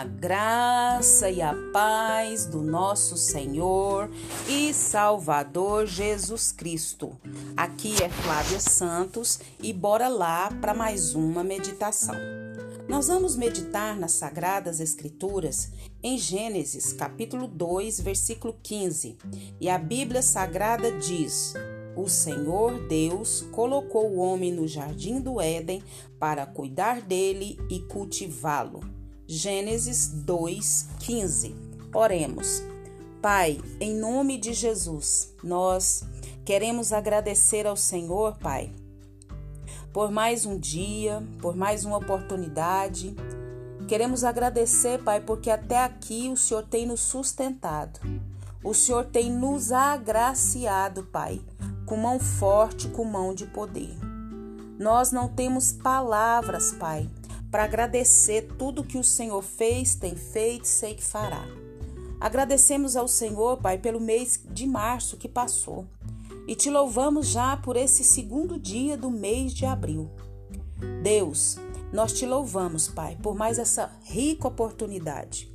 A graça e a paz do nosso Senhor e Salvador Jesus Cristo. Aqui é Flávia Santos e bora lá para mais uma meditação. Nós vamos meditar nas Sagradas Escrituras em Gênesis, capítulo 2, versículo 15. E a Bíblia Sagrada diz: O Senhor Deus colocou o homem no jardim do Éden para cuidar dele e cultivá-lo. Gênesis 2:15. Oremos. Pai, em nome de Jesus, nós queremos agradecer ao Senhor, Pai, por mais um dia, por mais uma oportunidade. Queremos agradecer, Pai, porque até aqui o Senhor tem nos sustentado. O Senhor tem nos agraciado, Pai, com mão forte, com mão de poder. Nós não temos palavras, Pai, para agradecer tudo que o Senhor fez, tem feito, sei que fará. Agradecemos ao Senhor, Pai, pelo mês de março que passou e te louvamos já por esse segundo dia do mês de abril. Deus, nós te louvamos, Pai, por mais essa rica oportunidade.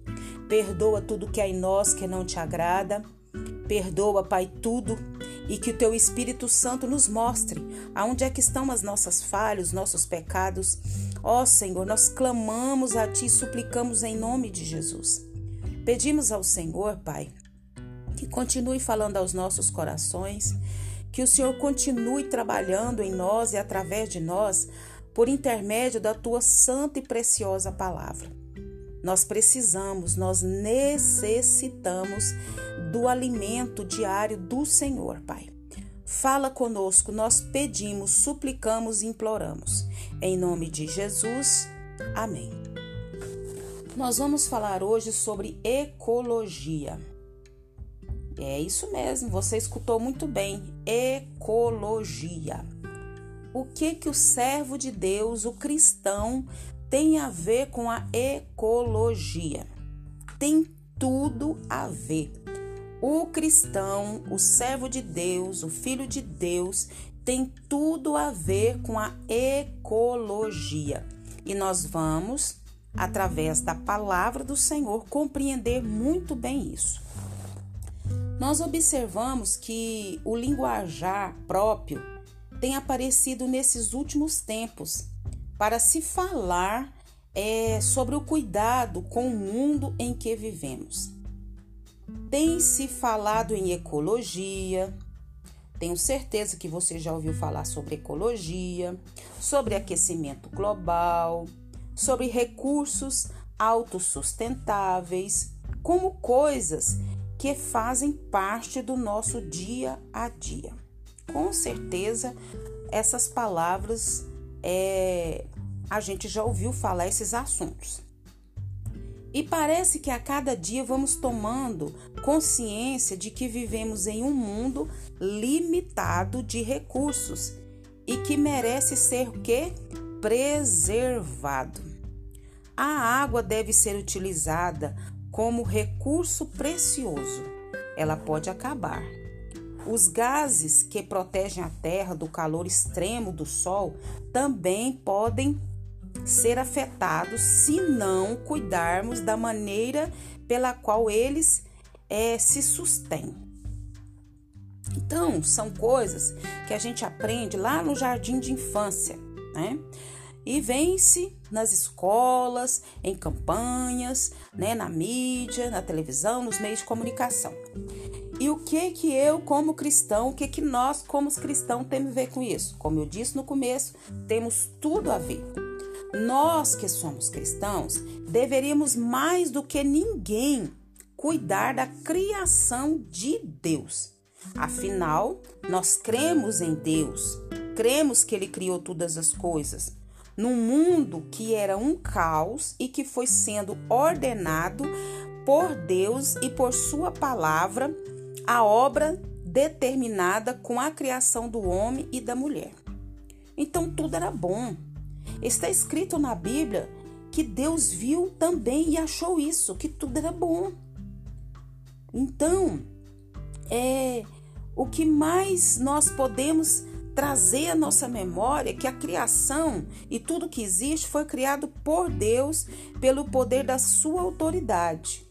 Perdoa tudo que há em nós que não te agrada. Perdoa, Pai, tudo e que o teu Espírito Santo nos mostre aonde é que estão as nossas falhas, nossos pecados. Ó oh, Senhor, nós clamamos a ti, suplicamos em nome de Jesus. Pedimos ao Senhor, Pai, que continue falando aos nossos corações, que o Senhor continue trabalhando em nós e através de nós por intermédio da tua santa e preciosa palavra. Nós precisamos, nós necessitamos do alimento diário do Senhor, Pai. Fala conosco, nós pedimos, suplicamos e imploramos. Em nome de Jesus, amém. Nós vamos falar hoje sobre ecologia. É isso mesmo, você escutou muito bem. Ecologia. O que que o servo de Deus, o cristão, tem a ver com a ecologia. Tem tudo a ver. O cristão, o servo de Deus, o filho de Deus, tem tudo a ver com a ecologia. E nós vamos, através da palavra do Senhor, compreender muito bem isso. Nós observamos que o linguajar próprio tem aparecido nesses últimos tempos para se falar é, sobre o cuidado com o mundo em que vivemos. Tem se falado em ecologia, tenho certeza que você já ouviu falar sobre ecologia, sobre aquecimento global, sobre recursos autossustentáveis, como coisas que fazem parte do nosso dia a dia. Com certeza, essas palavras é, a gente já ouviu falar esses assuntos. E parece que a cada dia vamos tomando consciência de que vivemos em um mundo limitado de recursos e que merece ser o quê? Preservado. A água deve ser utilizada como recurso precioso. Ela pode acabar. Os gases que protegem a Terra do calor extremo do Sol também podem ser afetados se não cuidarmos da maneira pela qual eles é, se sustêm. Então, são coisas que a gente aprende lá no jardim de infância, né? E vence nas escolas, em campanhas, né, na mídia, na televisão, nos meios de comunicação. E o que que eu, como cristão, o que que nós, como cristãos, temos a ver com isso? Como eu disse no começo, temos tudo a ver. Nós que somos cristãos deveríamos mais do que ninguém cuidar da criação de Deus. Afinal, nós cremos em Deus, cremos que Ele criou todas as coisas, num mundo que era um caos e que foi sendo ordenado por Deus e por Sua palavra, a obra determinada com a criação do homem e da mulher. Então tudo era bom, Está escrito na Bíblia que Deus viu também e achou isso, que tudo era bom. Então, é o que mais nós podemos trazer à nossa memória que a criação e tudo que existe foi criado por Deus pelo poder da sua autoridade.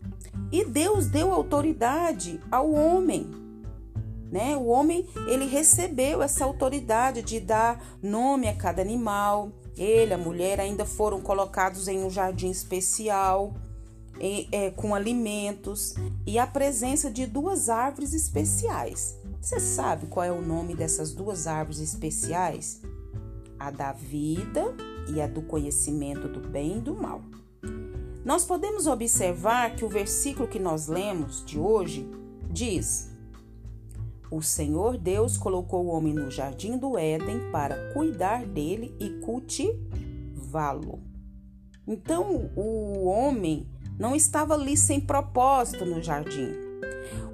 E Deus deu autoridade ao homem. Né? O homem ele recebeu essa autoridade de dar nome a cada animal. Ele, a mulher, ainda foram colocados em um jardim especial é, com alimentos e a presença de duas árvores especiais. Você sabe qual é o nome dessas duas árvores especiais? A da vida e a do conhecimento do bem e do mal. Nós podemos observar que o versículo que nós lemos de hoje diz: O Senhor Deus colocou o homem no jardim do Éden para cuidar dele e cultivá-lo. Então, o homem não estava ali sem propósito no jardim.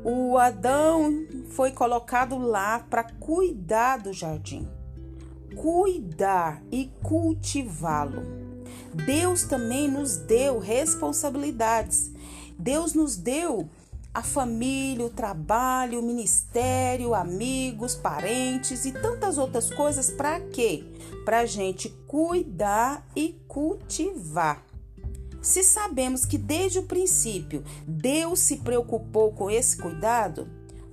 O Adão foi colocado lá para cuidar do jardim, cuidar e cultivá-lo. Deus também nos deu responsabilidades. Deus nos deu a família, o trabalho, o ministério, amigos, parentes e tantas outras coisas para quê? Para a gente cuidar e cultivar. Se sabemos que desde o princípio Deus se preocupou com esse cuidado,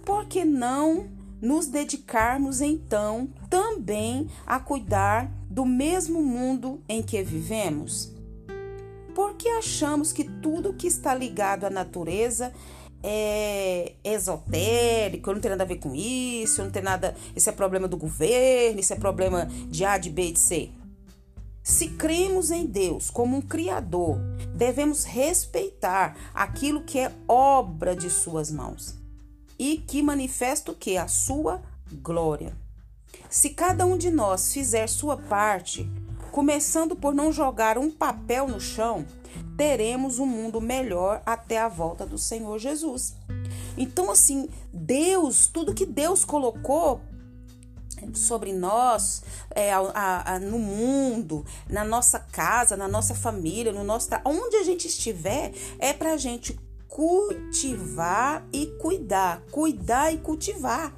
por que não nos dedicarmos então também a cuidar do mesmo mundo em que vivemos? Por que achamos que tudo que está ligado à natureza é esotérico, não tem nada a ver com isso, não tem nada. Isso é problema do governo, isso é problema de A, de B, de C. Se cremos em Deus como um Criador, devemos respeitar aquilo que é obra de Suas mãos e que manifesta o que? A Sua glória. Se cada um de nós fizer sua parte, começando por não jogar um papel no chão, teremos um mundo melhor até a volta do Senhor Jesus. Então, assim, Deus, tudo que Deus colocou sobre nós, é, a, a, no mundo, na nossa casa, na nossa família, no nosso onde a gente estiver, é para a gente cultivar e cuidar, cuidar e cultivar.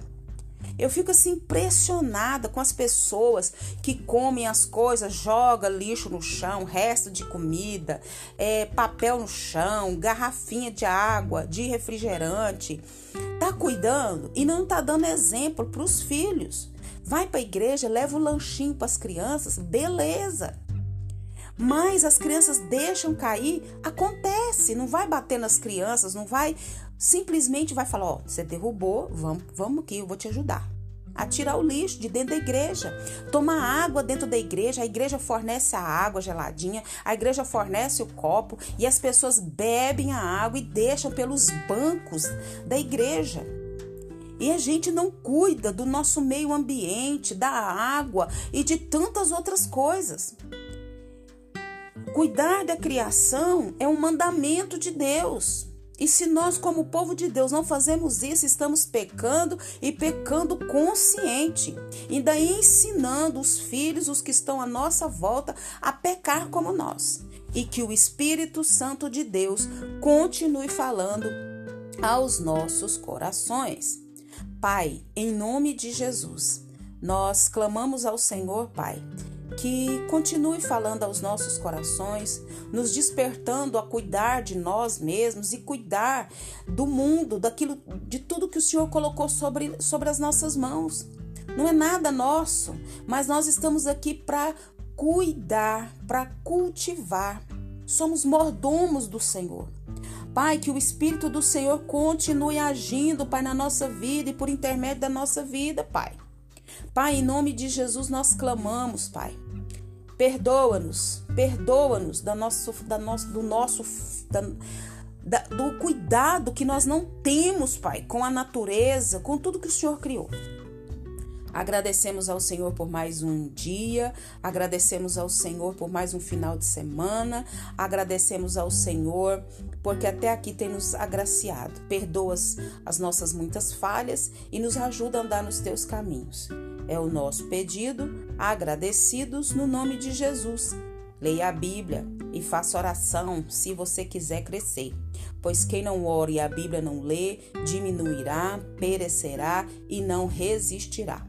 Eu fico assim impressionada com as pessoas que comem as coisas, joga lixo no chão, resto de comida, é, papel no chão, garrafinha de água, de refrigerante. Tá cuidando e não tá dando exemplo para os filhos. Vai para a igreja, leva o lanchinho para as crianças, beleza. Mas as crianças deixam cair, acontece, não vai bater nas crianças, não vai, simplesmente vai falar, ó, você derrubou, vamos, vamos aqui, eu vou te ajudar a tirar o lixo de dentro da igreja. Toma água dentro da igreja, a igreja fornece a água geladinha, a igreja fornece o copo e as pessoas bebem a água e deixam pelos bancos da igreja. E a gente não cuida do nosso meio ambiente, da água e de tantas outras coisas. Cuidar da criação é um mandamento de Deus. E se nós, como povo de Deus, não fazemos isso, estamos pecando e pecando consciente. Daí ensinando os filhos, os que estão à nossa volta, a pecar como nós. E que o Espírito Santo de Deus continue falando aos nossos corações. Pai, em nome de Jesus, nós clamamos ao Senhor, Pai, que continue falando aos nossos corações, nos despertando a cuidar de nós mesmos e cuidar do mundo, daquilo, de tudo que o Senhor colocou sobre, sobre as nossas mãos. Não é nada nosso, mas nós estamos aqui para cuidar, para cultivar. Somos mordomos do Senhor. Pai, que o Espírito do Senhor continue agindo, Pai, na nossa vida e por intermédio da nossa vida, Pai. Pai, em nome de Jesus nós clamamos, Pai. Perdoa-nos, perdoa-nos da nosso, da nosso, do nosso, da, da, do cuidado que nós não temos, Pai, com a natureza, com tudo que o Senhor criou. Agradecemos ao Senhor por mais um dia, agradecemos ao Senhor por mais um final de semana, agradecemos ao Senhor porque até aqui tem nos agraciado. Perdoa as nossas muitas falhas e nos ajuda a andar nos teus caminhos. É o nosso pedido, agradecidos no nome de Jesus. Leia a Bíblia e faça oração se você quiser crescer. Pois quem não ora e a Bíblia não lê, diminuirá, perecerá e não resistirá.